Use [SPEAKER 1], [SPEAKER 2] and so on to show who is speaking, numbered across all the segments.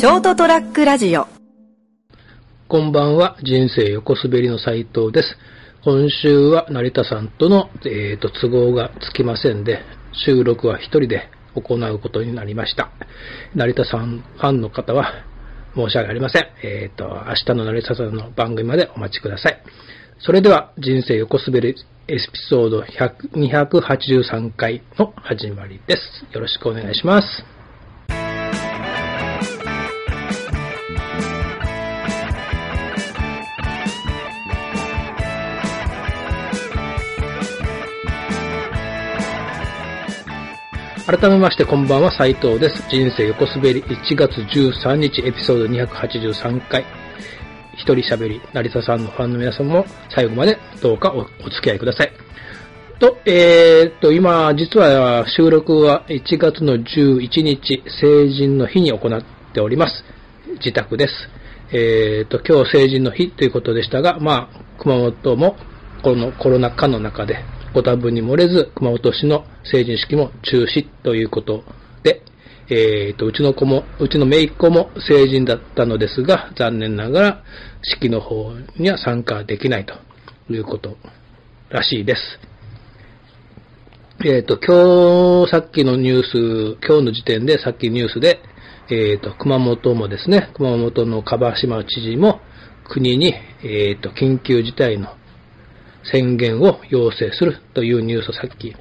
[SPEAKER 1] ショートトラックラジオ
[SPEAKER 2] こんばんは、人生横滑りの斉藤です。今週は成田さんとの、えー、と都合がつきませんで、収録は一人で行うことになりました。成田さんファンの方は申し訳ありません。えっ、と、明日の成田さんの番組までお待ちください。それでは、人生横滑りエピソード283回の始まりです。よろしくお願いします。改めましてこんばんは斉藤です。人生横滑り1月13日エピソード283回。一人喋り、成田さんのファンの皆さんも最後までどうかおお付き合いください。と、えー、っと、今、実は収録は1月の11日、成人の日に行っております。自宅です。えー、っと、今日成人の日ということでしたが、まあ、熊本もこのコロナ禍の中で、ご多分に漏れず、熊本市の成人式も中止ということで、えー、と、うちの子も、うちの姪っ子も成人だったのですが、残念ながら式の方には参加できないということらしいです。えっ、と、今日、さっきのニュース、今日の時点でさっきニュースで、えっ、と、熊本もですね、熊本の樺島知事も国に、えっ、と、緊急事態の宣言を要請するというニュースをさっき、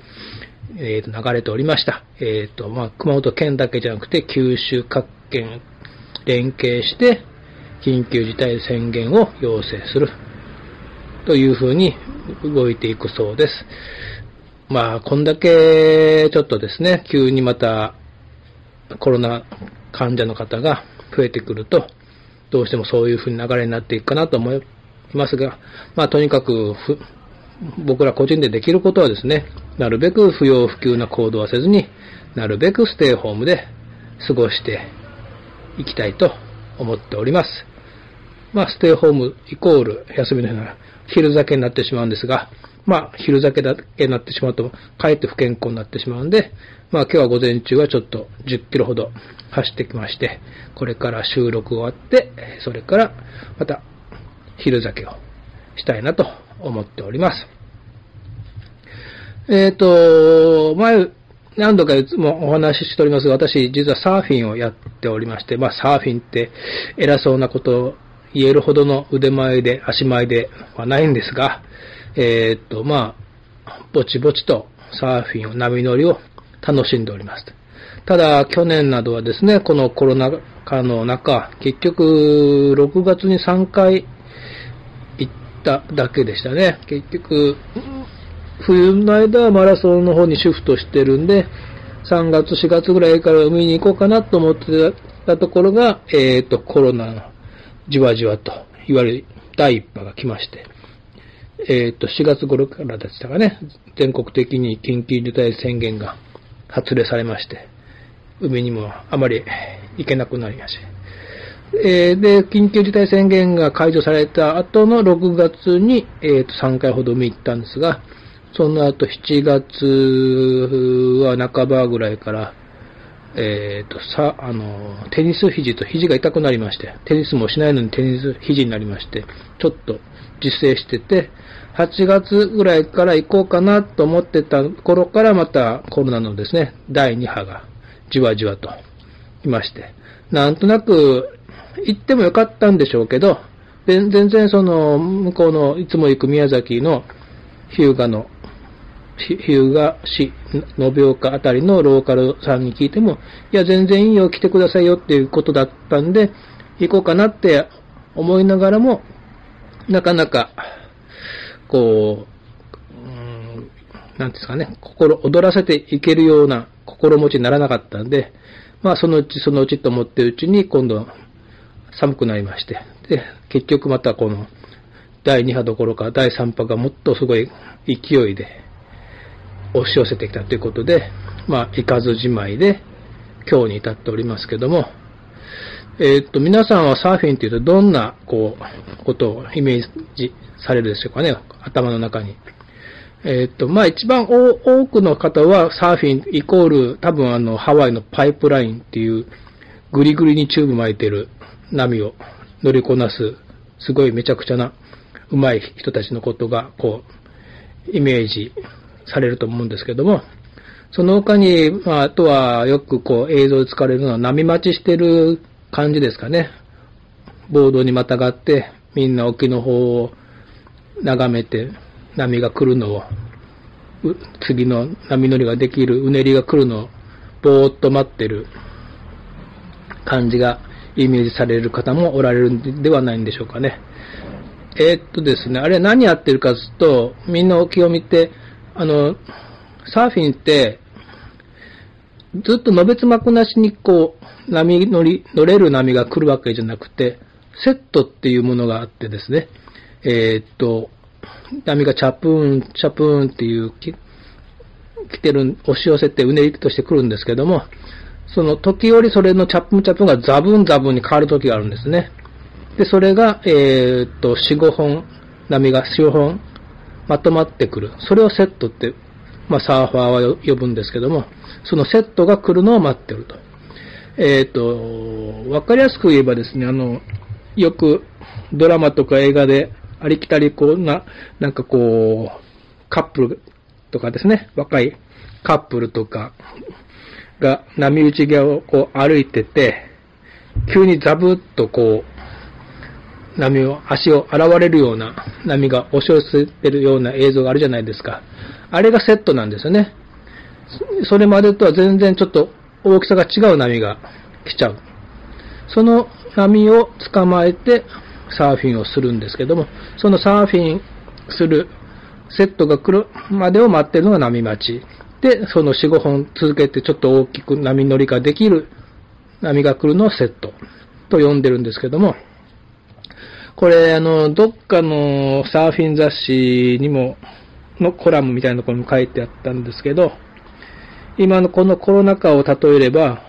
[SPEAKER 2] えー、と流れておりました。えっ、と、まあ、熊本県だけじゃなくて、九州各県連携して、緊急事態宣言を要請するというふうに動いていくそうです。まあ、こんだけちょっとですね、急にまたコロナ患者の方が増えてくると、どうしてもそういうふうに流れになっていくかなと思いますが、まあ、とにかく、僕ら個人でできることはですね、なるべく不要不急な行動はせずに、なるべくステイホームで過ごしていきたいと思っております。まあ、ステイホームイコール休みの日なら昼酒になってしまうんですが、まあ、昼酒だけになってしまうと、かえって不健康になってしまうんで、まあ、今日は午前中はちょっと10キロほど走ってきまして、これから収録終わって、それからまた昼酒をしたいなと思っております。えっ、と、前、何度かいつもお話ししておりますが、私、実はサーフィンをやっておりまして、まあ、サーフィンって偉そうなことを言えるほどの腕前で、足前ではないんですが、えっ、と、まあ、ぼちぼちとサーフィンを、波乗りを楽しんでおります。ただ、去年などはですね、このコロナ禍の中、結局、6月に3回ただけでしたね。結局、冬の間はマラソンの方にシフトしてるんで、3月、4月ぐらいから海に行こうかなと思ってたところが、えっ、と、コロナのじわじわと、いわゆる第一波が来まして、えっ、と、4月頃からでしたかね、全国的に緊急事態宣言が発令されまして、海にもあまり行けなくなりまして、えーで、緊急事態宣言が解除された後の6月に、えーと3回ほど海行ったんですが、その後7月は半ばぐらいから、えーと、さ、あの、テニス肘と肘が痛くなりまして、テニスもしないのにテニス肘になりまして、ちょっと自制してて、8月ぐらいから行こうかなと思ってた頃からまたコロナのですね、第2波がじわじわと来まして、なんとなく行ってもよかったんでしょうけど、全然その、向こうのいつも行く宮崎の日向の、日向市、延岡あたりのローカルさんに聞いても、いや、全然いいよ、来てくださいよっていうことだったんで、行こうかなって思いながらも、なかなか、こう、うんなんですかね、心躍らせていけるような心持ちにならなかったんで、まあそのうちそのうちと思ってるうちに今度寒くなりまして、で、結局またこの第2波どころか第3波がもっとすごい勢いで押し寄せてきたということで、まあ行かずじまいで今日に至っておりますけども、えーっと、皆さんはサーフィンというとどんな、こう、ことをイメージされるでしょうかね、頭の中に。えっと、まあ一番多くの方はサーフィンイコール多分あのハワイのパイプラインっていうぐりぐりにチューブ巻いてる波を乗りこなす、すごいめちゃくちゃな上手い人たちのことが、こう、イメージされると思うんですけども、その他に、まあ、あとはよくこう映像で使われるのは波待ちしてる感じですかね。ボードにまたがって、みんな沖の方を眺めて、波が来るのを、次の波乗りができる、うねりが来るのを、ぼーっと待ってる感じがイメージされる方もおられるんではないんでしょうかね。えー、っとですね、あれ何やってるかというと、みんな沖を見て、あの、サーフィンって、ずっとのべつ幕なしにこう、波乗り、乗れる波が来るわけじゃなくて、セットっていうものがあってですね、えー、っと、波がチャプーン、チャプーンっていう来てる、押し寄せてうねりとして来るんですけども、その時折それのチャプンチャプンがザブンザブンに変わる時があるんですね。で、それが、えー、っと、4、5本、波が4、5本まとまってくる。それをセットって、まあ、サーファーは呼ぶんですけども、そのセットが来るのを待ってると。えっ、と、わかりやすく言えばですね、あの、よくドラマとか映画でありきたりこうな、なんかこう、カップルとかですね、若いカップルとかが波打ち際をこう歩いてて、急にザブッとこう、波を、足を洗われるような波が押し寄せてるような映像があるじゃないですか。あれがセットなんですよね。それまでとは全然ちょっと大きさが違う波が来ちゃう。その波を捕まえてサーフィンをするんですけども、そのサーフィンするセットが来るまでを待ってるのが波待ち。で、その4、5本続けてちょっと大きく波乗りができる波が来るのをセットと呼んでるんですけども、これ、あの、どっかのサーフィン雑誌にも、のコラムみたいなところにも書いてあったんですけど、今のこのコロナ禍を例えれば、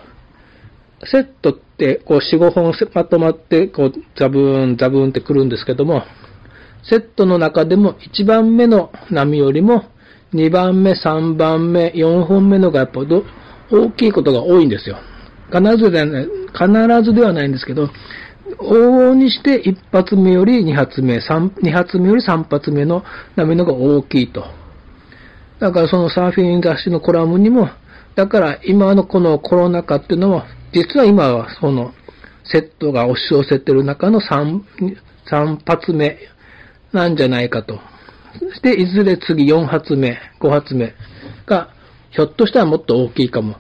[SPEAKER 2] セットって、こう、4、5本まとまって、こう、ザブーン、ザブーンってくるんですけども、セットの中でも1番目の波よりも、2番目、3番目、4本目のがやっぱど大きいことが多いんですよ。必ずではない、必ずではないんですけど、往々にして1発目より2発目、2発目より3発目の波のが大きいと。だからそのサーフィン雑誌のコラムにも、だから今のこのコロナ禍っていうのは、実は今はそのセットが押し寄せてる中の3、3発目なんじゃないかと。そしていずれ次4発目、5発目が、ひょっとしたらもっと大きいかも。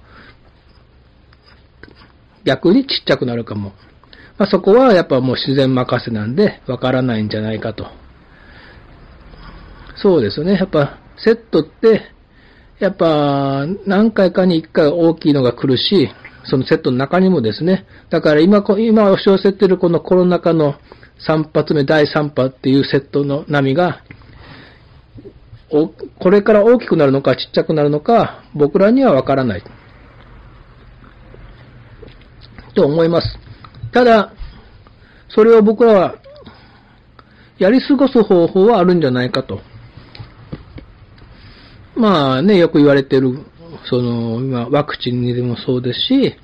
[SPEAKER 2] 逆にちっちゃくなるかも。まあ、そこはやっぱもう自然任せなんで、わからないんじゃないかと。そうですね。やっぱ、セットって、やっぱ、何回かに一回大きいのが来るし、そのセットの中にもですね、だから今、今押し寄せてるこのコロナ禍の3発目、第3波っていうセットの波が、これから大きくなるのかちっちゃくなるのか、僕らにはわからない。と思います。ただ、それを僕らは、やり過ごす方法はあるんじゃないかと。まあね、よく言われてる、その、今、ワクチンにでもそうですし、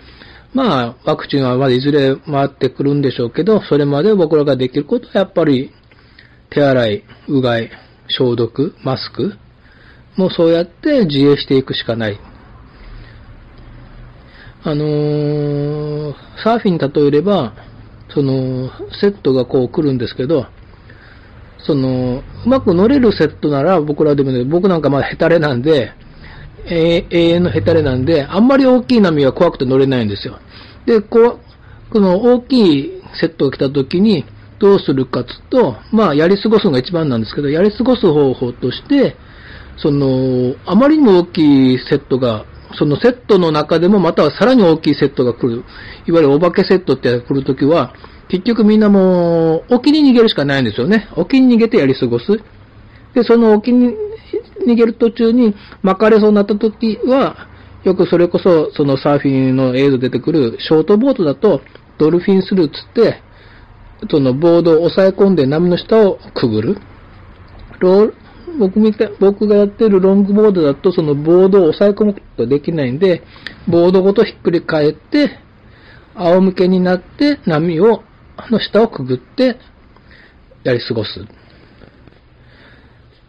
[SPEAKER 2] まあ、ワクチンはまだいずれ回ってくるんでしょうけど、それまで僕らができることはやっぱり、手洗い、うがい、消毒、マスク、もうそうやって自衛していくしかない。あのー、サーフィン例えれば、その、セットがこう来るんですけど、その、うまく乗れるセットなら僕らでもね、僕なんかまだヘタレなんで、永遠のヘタレなんで、あんまり大きい波は怖くて乗れないんですよ。で、こう、この大きいセットが来た時に、どうするかつと、まあ、やり過ごすのが一番なんですけど、やり過ごす方法として、その、あまりにも大きいセットが、そのセットの中でもまたはさらに大きいセットが来る。いわゆるお化けセットって来るときは、結局みんなもう、沖に逃げるしかないんですよね。沖に逃げてやり過ごす。で、その沖に逃げる途中に巻かれそうになった時は、よくそれこそ、そのサーフィンの映像出てくるショートボートだと、ドルフィンスルーつって、そのボードを押さえ込んで波の下をくぐる。ロー僕みた僕がやってるロングボードだとそのボードを押さえ込むことができないんで、ボードごとひっくり返って、仰向けになって波を、の下をくぐってやり過ごす。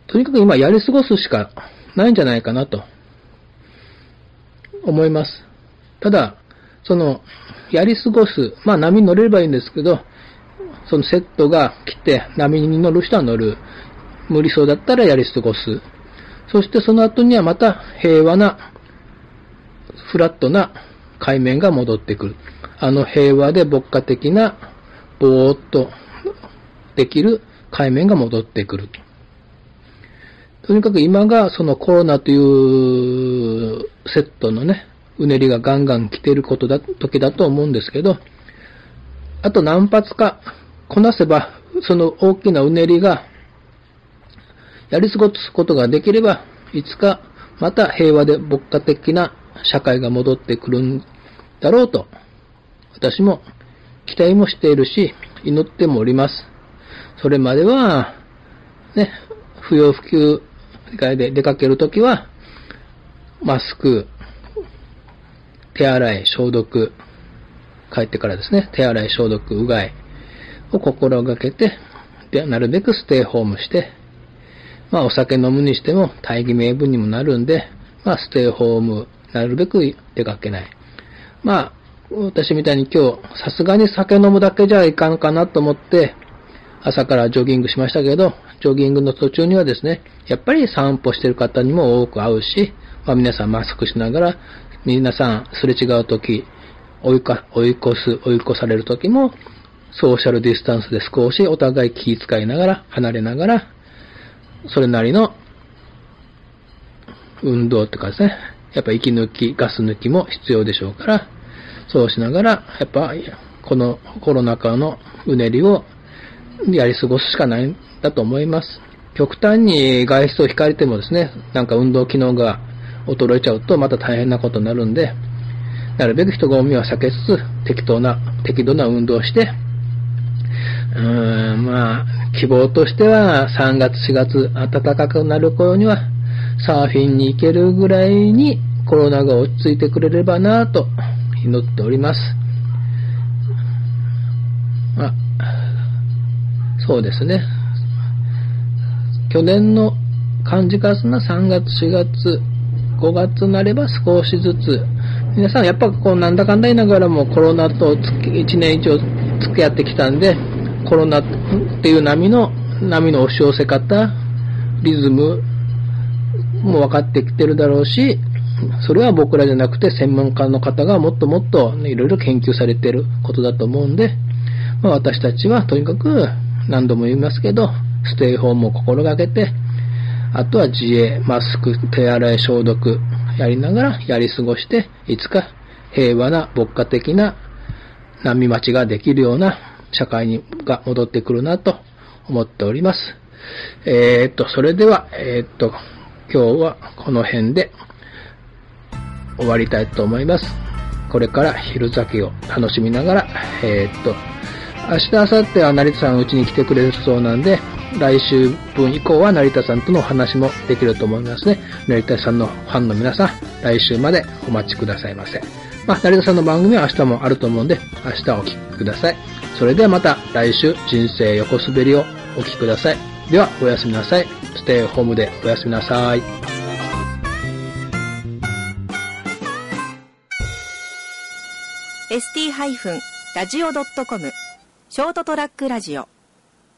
[SPEAKER 2] とにかく今やり過ごすしかないんじゃないかなと思います。ただ、その、やり過ごす、まあ波に乗れればいいんですけど、そのセットが来て波に乗る人は乗る。無理そうだったらやり過ごす。そしてその後にはまた平和な、フラットな海面が戻ってくる。あの平和で牧歌的な、ぼーっとできる海面が戻ってくる。とにかく今がそのコロナというセットのね、うねりがガンガン来てることだ、時だと思うんですけど、あと何発かこなせば、その大きなうねりが、やり過ごすことができれば、いつかまた平和で牧歌的な社会が戻ってくるんだろうと、私も期待もしているし、祈ってもおります。それまでは、ね、不要不急で出かけるときは、マスク、手洗い、消毒、帰ってからですね、手洗い、消毒、うがいを心がけて、で、なるべくステイホームして、まあお酒飲むにしても大義名分にもなるんで、まあステイホーム、なるべく出かけない。まあ、私みたいに今日、さすがに酒飲むだけじゃいかんかなと思って、朝からジョギングしましたけど、ジョギングの途中にはですね、やっぱり散歩してる方にも多く会うし、まあ、皆さんマスクしながら、皆さんすれ違うとき、追いか、追い越す、追い越されるときも、ソーシャルディスタンスで少しお互い気遣いながら、離れながら、それなりの運動とかですね、やっぱ息抜き、ガス抜きも必要でしょうから、そうしながら、やっぱ、このコロナ禍のうねりをやり過ごすしかないんだと思います。極端に外出を控えてもですね、なんか運動機能が衰えちゃうとまた大変なことになるんで、なるべく人混みは避けつつ、適当な、適度な運動をして、うーん、まあ、希望としては3月4月暖かくなる頃にはサーフィンに行けるぐらいにコロナが落ち着いてくれればなぁと祈っております。そうですね。去年の感じかすな3月、4月、5月になれば少しずつ、皆さんやっぱこうなんだかんだ言いながらもコロナと1年以上付き合ってきたんで、コロナっていう波の、波の押し寄せ方、リズムも分かってきてるだろうし、それは僕らじゃなくて専門家の方がもっともっといろいろ研究されてることだと思うんで、まあ、私たちはとにかく何度も言いますけど、ステイホームを心がけて、あとは自衛、マスク、手洗い、消毒やりながらやり過ごして、いつか平和な牧歌的な波待ちができるような社会にが戻ってくるなと思っております。えー、っと、それでは、えー、っと、今日はこの辺で終わりたいと思います。これから昼酒を楽しみながら、えー、っと、明日、明後日は成田さんうちに来てくれるそうなんで、来週分以降は成田さんとのお話もできると思いますね。成田さんのファンの皆さん、来週までお待ちくださいませ。まあ、成田さんの番組は明日もあると思うんで、明日お聴きください。それではまた来週、人生横滑りをお聴きください。では、おやすみなさい。ステイホームでおやすみなさい。
[SPEAKER 1] st-radio.com ショートトラックラジオ。